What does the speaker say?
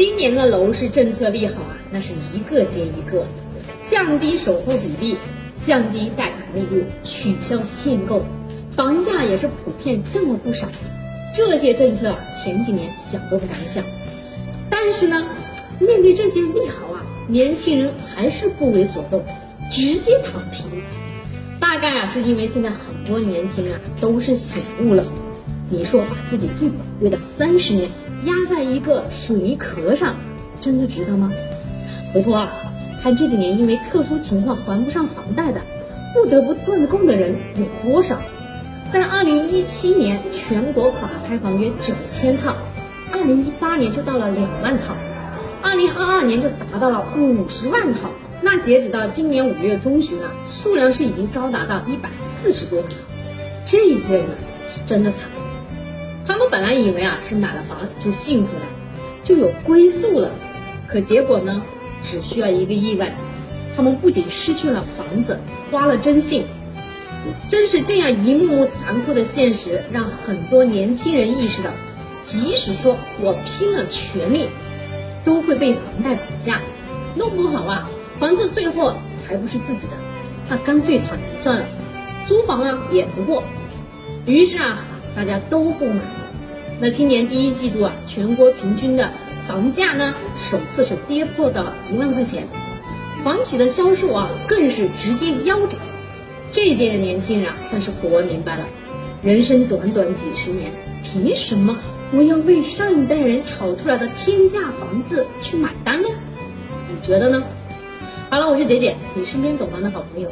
今年的楼市政策利好啊，那是一个接一个，降低首付比例，降低贷款利率，取消限购，房价也是普遍降了不少。这些政策啊，前几年想都不敢想。但是呢，面对这些利好啊，年轻人还是不为所动，直接躺平。大概啊，是因为现在很多年轻人啊都是醒悟了。你说把自己最宝贵的三十年压在一个水泥壳上，真的值得吗？回头啊，看这几年因为特殊情况还不上房贷的，不得不断供的人有多少？在二零一七年，全国法拍房约九千套，二零一八年就到了两万套，二零二二年就达到了五十万套。那截止到今年五月中旬啊，数量是已经高达到一百四十多万套。这些人是真的惨。他们本来以为啊是买了房就幸福了，就有归宿了，可结果呢，只需要一个意外，他们不仅失去了房子，花了征信。正是这样一幕幕残酷的现实，让很多年轻人意识到，即使说我拼了全力，都会被房贷绑架，弄不好啊，房子最后还不是自己的，那干脆躺平算了，租房啊也不过。于是啊，大家都不买。那今年第一季度啊，全国平均的房价呢，首次是跌破到一万块钱，房企的销售啊，更是直接腰斩。这届的年轻人啊，算是活明白了，人生短短几十年，凭什么我要为上一代人炒出来的天价房子去买单呢？你觉得呢？好了，我是姐姐，你身边懂房的好朋友。